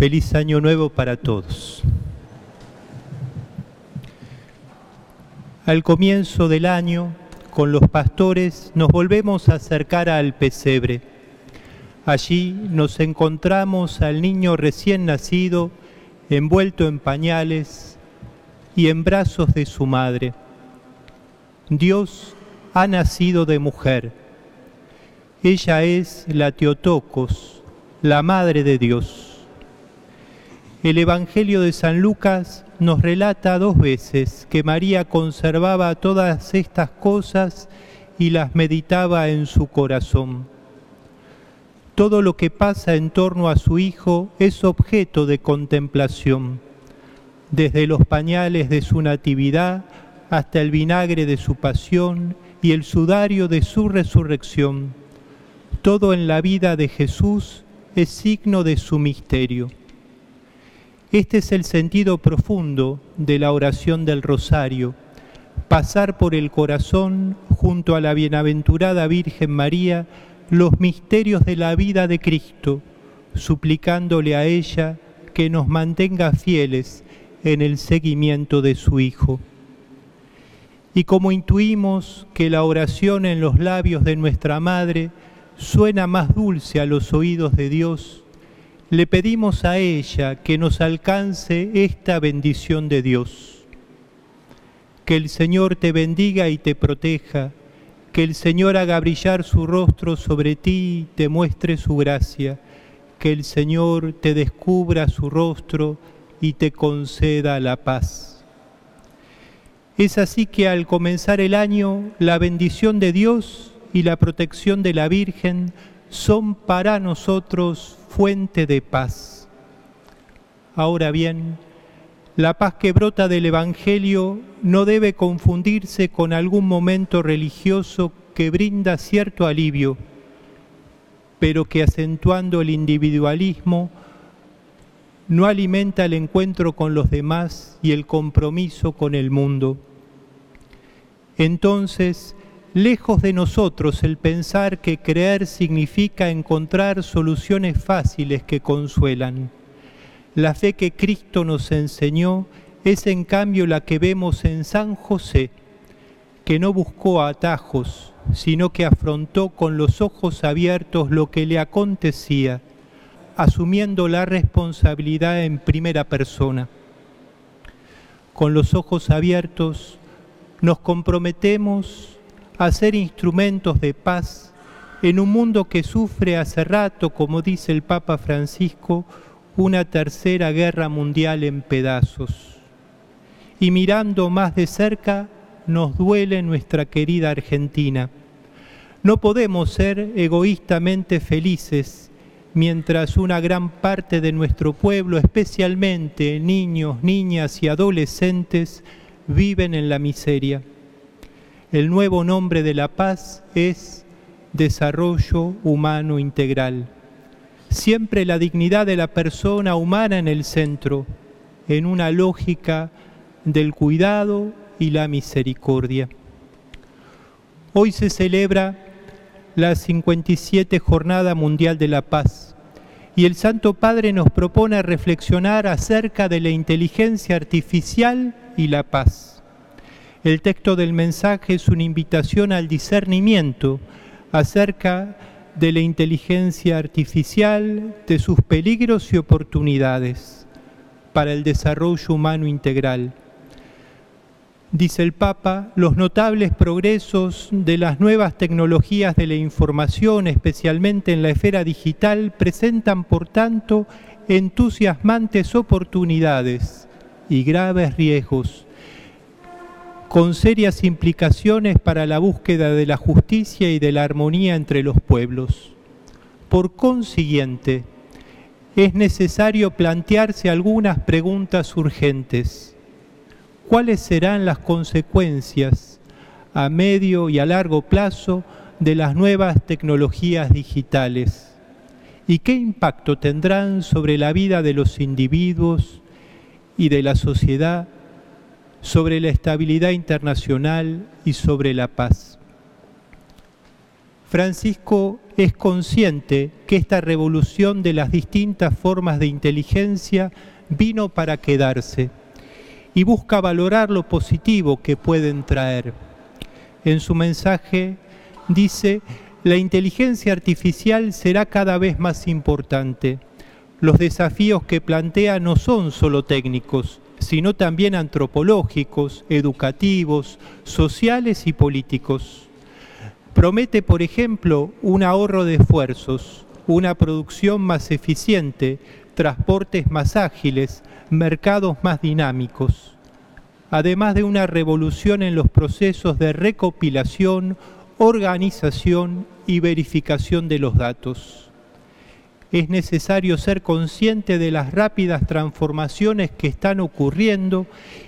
Feliz año nuevo para todos. Al comienzo del año, con los pastores, nos volvemos a acercar al pesebre. Allí nos encontramos al niño recién nacido, envuelto en pañales y en brazos de su madre. Dios ha nacido de mujer. Ella es la Teotocos, la Madre de Dios. El Evangelio de San Lucas nos relata dos veces que María conservaba todas estas cosas y las meditaba en su corazón. Todo lo que pasa en torno a su Hijo es objeto de contemplación, desde los pañales de su natividad hasta el vinagre de su pasión y el sudario de su resurrección. Todo en la vida de Jesús es signo de su misterio. Este es el sentido profundo de la oración del rosario, pasar por el corazón junto a la bienaventurada Virgen María los misterios de la vida de Cristo, suplicándole a ella que nos mantenga fieles en el seguimiento de su Hijo. Y como intuimos que la oración en los labios de nuestra Madre suena más dulce a los oídos de Dios, le pedimos a ella que nos alcance esta bendición de Dios. Que el Señor te bendiga y te proteja, que el Señor haga brillar su rostro sobre ti y te muestre su gracia, que el Señor te descubra su rostro y te conceda la paz. Es así que al comenzar el año, la bendición de Dios y la protección de la Virgen son para nosotros fuente de paz. Ahora bien, la paz que brota del Evangelio no debe confundirse con algún momento religioso que brinda cierto alivio, pero que acentuando el individualismo no alimenta el encuentro con los demás y el compromiso con el mundo. Entonces, Lejos de nosotros el pensar que creer significa encontrar soluciones fáciles que consuelan. La fe que Cristo nos enseñó es en cambio la que vemos en San José, que no buscó atajos, sino que afrontó con los ojos abiertos lo que le acontecía, asumiendo la responsabilidad en primera persona. Con los ojos abiertos nos comprometemos a ser instrumentos de paz en un mundo que sufre hace rato, como dice el Papa Francisco, una tercera guerra mundial en pedazos. Y mirando más de cerca, nos duele nuestra querida Argentina. No podemos ser egoístamente felices mientras una gran parte de nuestro pueblo, especialmente niños, niñas y adolescentes, viven en la miseria. El nuevo nombre de la paz es desarrollo humano integral. Siempre la dignidad de la persona humana en el centro, en una lógica del cuidado y la misericordia. Hoy se celebra la 57 Jornada Mundial de la Paz y el Santo Padre nos propone reflexionar acerca de la inteligencia artificial y la paz. El texto del mensaje es una invitación al discernimiento acerca de la inteligencia artificial, de sus peligros y oportunidades para el desarrollo humano integral. Dice el Papa, los notables progresos de las nuevas tecnologías de la información, especialmente en la esfera digital, presentan, por tanto, entusiasmantes oportunidades y graves riesgos con serias implicaciones para la búsqueda de la justicia y de la armonía entre los pueblos. Por consiguiente, es necesario plantearse algunas preguntas urgentes. ¿Cuáles serán las consecuencias a medio y a largo plazo de las nuevas tecnologías digitales? ¿Y qué impacto tendrán sobre la vida de los individuos y de la sociedad sobre la estabilidad internacional y sobre la paz. Francisco es consciente que esta revolución de las distintas formas de inteligencia vino para quedarse y busca valorar lo positivo que pueden traer. En su mensaje dice, la inteligencia artificial será cada vez más importante. Los desafíos que plantea no son solo técnicos, sino también antropológicos, educativos, sociales y políticos. Promete, por ejemplo, un ahorro de esfuerzos, una producción más eficiente, transportes más ágiles, mercados más dinámicos, además de una revolución en los procesos de recopilación, organización y verificación de los datos es necesario ser consciente de las rápidas transformaciones que están ocurriendo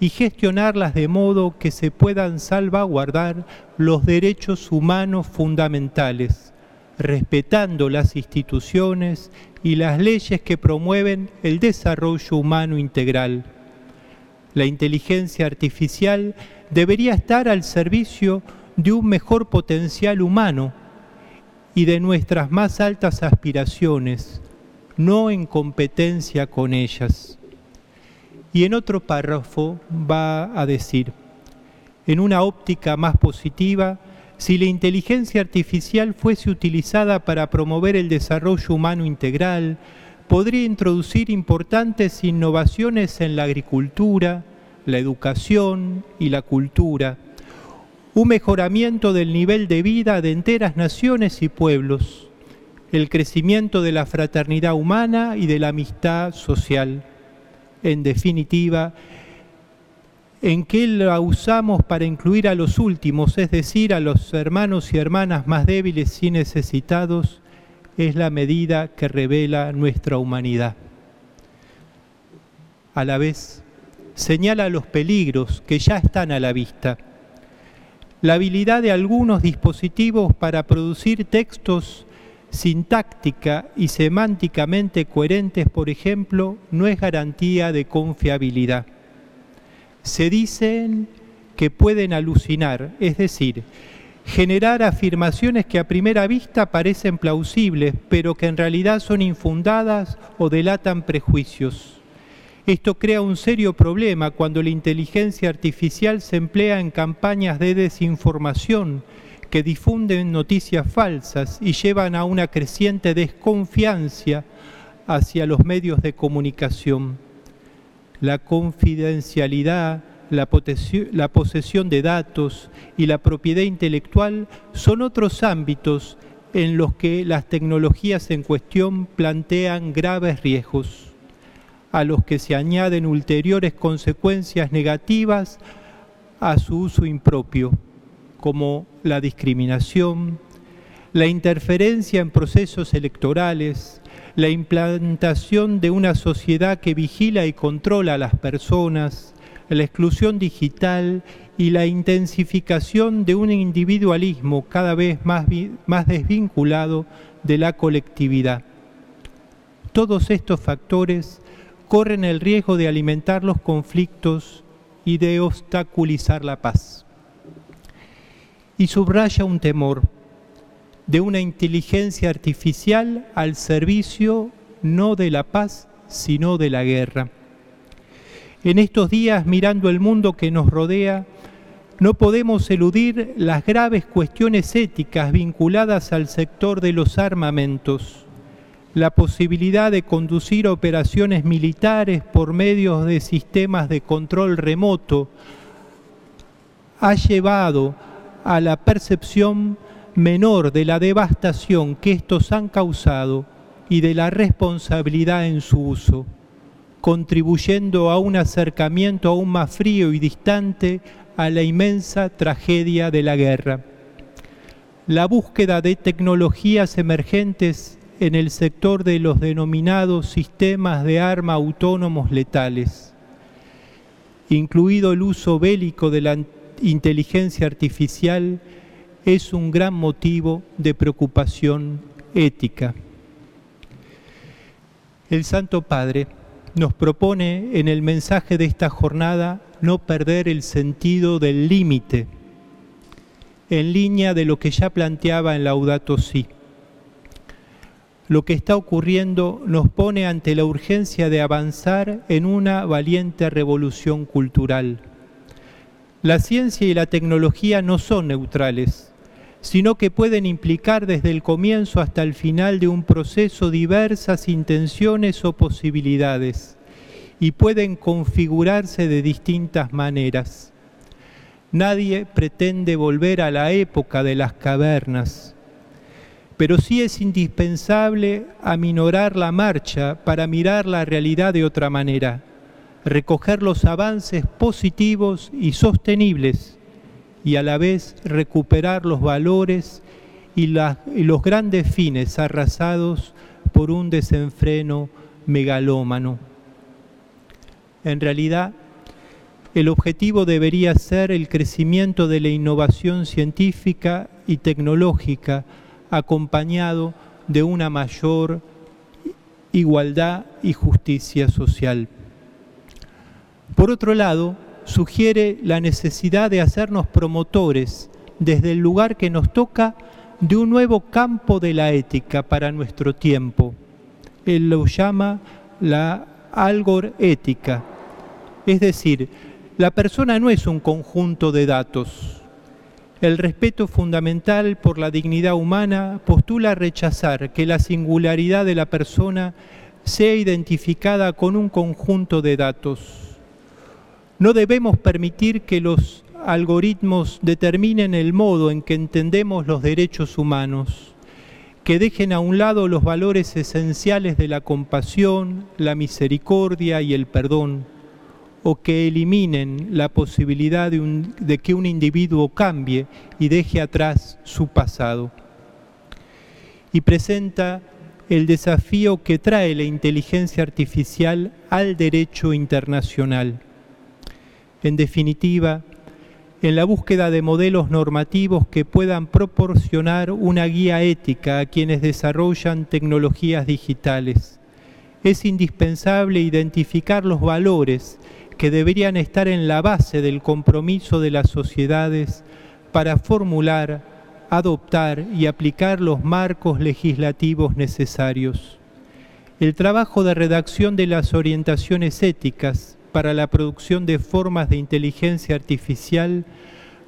y gestionarlas de modo que se puedan salvaguardar los derechos humanos fundamentales, respetando las instituciones y las leyes que promueven el desarrollo humano integral. La inteligencia artificial debería estar al servicio de un mejor potencial humano y de nuestras más altas aspiraciones, no en competencia con ellas. Y en otro párrafo va a decir, en una óptica más positiva, si la inteligencia artificial fuese utilizada para promover el desarrollo humano integral, podría introducir importantes innovaciones en la agricultura, la educación y la cultura, un mejoramiento del nivel de vida de enteras naciones y pueblos, el crecimiento de la fraternidad humana y de la amistad social. En definitiva, en que la usamos para incluir a los últimos, es decir, a los hermanos y hermanas más débiles y necesitados, es la medida que revela nuestra humanidad. A la vez, señala los peligros que ya están a la vista la habilidad de algunos dispositivos para producir textos sintáctica y semánticamente coherentes, por ejemplo, no es garantía de confiabilidad. Se dicen que pueden alucinar, es decir, generar afirmaciones que a primera vista parecen plausibles, pero que en realidad son infundadas o delatan prejuicios. Esto crea un serio problema cuando la inteligencia artificial se emplea en campañas de desinformación que difunden noticias falsas y llevan a una creciente desconfianza hacia los medios de comunicación. La confidencialidad, la, posesión de datos y la propiedad intelectual son otros ámbitos en los que las tecnologías en cuestión plantean graves riesgos a los que se añaden ulteriores consecuencias negativas a su uso impropio, como la discriminación, la interferencia en procesos electorales, la implantación de una sociedad que vigila y controla a las personas, la exclusión digital y la intensificación de un individualismo cada vez más, más desvinculado de la colectividad. Todos estos factores corren el riesgo de alimentar los conflictos y de obstaculizar la paz. Y subraya un temor de una inteligencia artificial al servicio no de la paz, sino de la guerra. En estos días, mirando el mundo que nos rodea, no podemos eludir las graves cuestiones éticas vinculadas al sector de los armamentos la posibilidad de conducir operaciones militares por medio de sistemas de control remoto ha llevado a la percepción menor de la devastación que estos han causado y de la responsabilidad en su uso, contribuyendo a un acercamiento aún más frío y distante a la inmensa tragedia de la guerra. La búsqueda de tecnologías emergentes en el sector de los denominados sistemas de arma autónomos letales, incluido el uso bélico de la inteligencia artificial, es un gran motivo de preocupación ética. El Santo Padre nos propone en el mensaje de esta jornada no perder el sentido del límite en línea de lo que ya planteaba en Laudato Si. Lo que está ocurriendo nos pone ante la urgencia de avanzar en una valiente revolución cultural. La ciencia y la tecnología no son neutrales, sino que pueden implicar desde el comienzo hasta el final de un proceso diversas intenciones o posibilidades y pueden configurarse de distintas maneras. Nadie pretende volver a la época de las cavernas, pero sí es indispensable aminorar la marcha para mirar la realidad de otra manera, recoger los avances positivos y sostenibles y a la vez recuperar los valores y, los grandes fines arrasados por un desenfreno megalómano. En realidad, el objetivo debería ser el crecimiento de la innovación científica y tecnológica acompañado de una mayor igualdad y justicia social. Por otro lado, sugiere la necesidad de hacernos promotores desde el lugar que nos toca de un nuevo campo de la ética para nuestro tiempo. Él lo llama la algor ética, es decir, la persona no es un conjunto de datos. El respeto fundamental por la dignidad humana postula rechazar que la singularidad de la persona sea identificada con un conjunto de datos. No debemos permitir que los algoritmos determinen el modo en que entendemos los derechos humanos, que dejen a un lado los valores esenciales de la compasión, la misericordia y el perdón o que eliminen la posibilidad de, que un individuo cambie y deje atrás su pasado. Y presenta el desafío que trae la inteligencia artificial al derecho internacional. En definitiva, en la búsqueda de modelos normativos que puedan proporcionar una guía ética a quienes desarrollan tecnologías digitales. Es indispensable identificar los valores que deberían estar en la base del compromiso de las sociedades para formular, adoptar y aplicar los marcos legislativos necesarios. El trabajo de redacción de las orientaciones éticas para la producción de formas de inteligencia artificial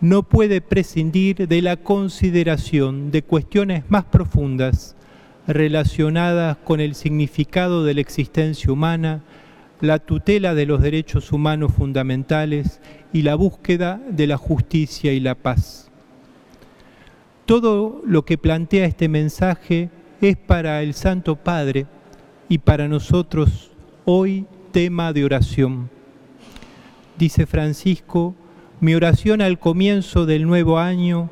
no puede prescindir de la consideración de cuestiones más profundas relacionadas con el significado de la existencia humana, la tutela de los derechos humanos fundamentales y la búsqueda de la justicia y la paz. Todo lo que plantea este mensaje es para el Santo Padre y para nosotros hoy tema de oración. Dice Francisco, mi oración al comienzo del nuevo año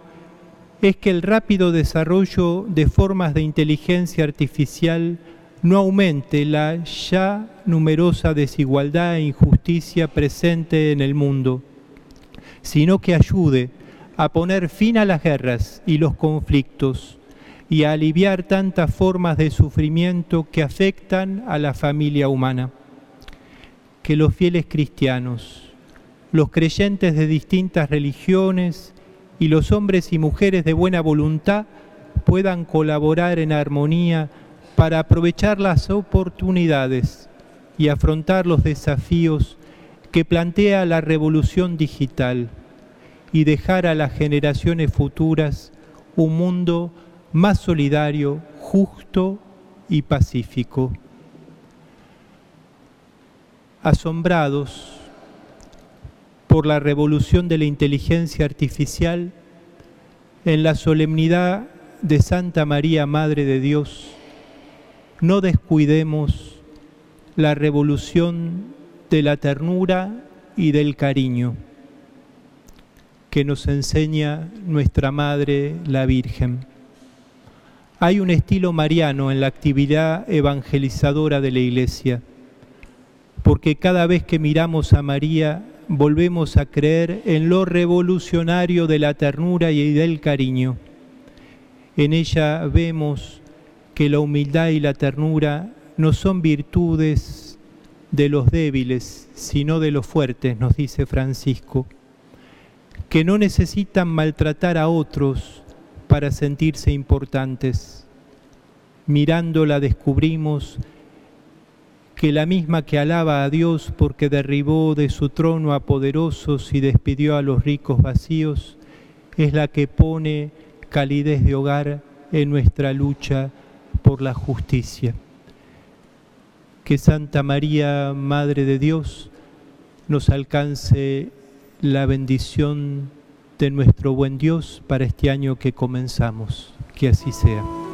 es que el rápido desarrollo de formas de inteligencia artificial no aumente la ya numerosa desigualdad e injusticia presente en el mundo, sino que ayude a poner fin a las guerras y los conflictos y a aliviar tantas formas de sufrimiento que afectan a la familia humana. Que los fieles cristianos, los creyentes de distintas religiones y los hombres y mujeres de buena voluntad puedan colaborar en armonía para aprovechar las oportunidades y afrontar los desafíos que plantea la revolución digital y dejar a las generaciones futuras un mundo más solidario, justo y pacífico. Asombrados por la revolución de la inteligencia artificial, en la solemnidad de Santa María, Madre de Dios, no descuidemos la revolución de la ternura y del cariño que nos enseña nuestra Madre la Virgen. Hay un estilo mariano en la actividad evangelizadora de la Iglesia, porque cada vez que miramos a María volvemos a creer en lo revolucionario de la ternura y del cariño. En ella vemos que la humildad y la ternura no son virtudes de los débiles, sino de los fuertes, nos dice Francisco. que no necesitan maltratar a otros para sentirse importantes. Mirándola descubrimos que la misma que alaba a Dios porque derribó de su trono a poderosos y despidió a los ricos vacíos, es la que pone calidez de hogar en nuestra lucha por la justicia. Que Santa María, Madre de Dios, nos alcance la bendición de nuestro buen Dios para este año que comenzamos. Que así sea.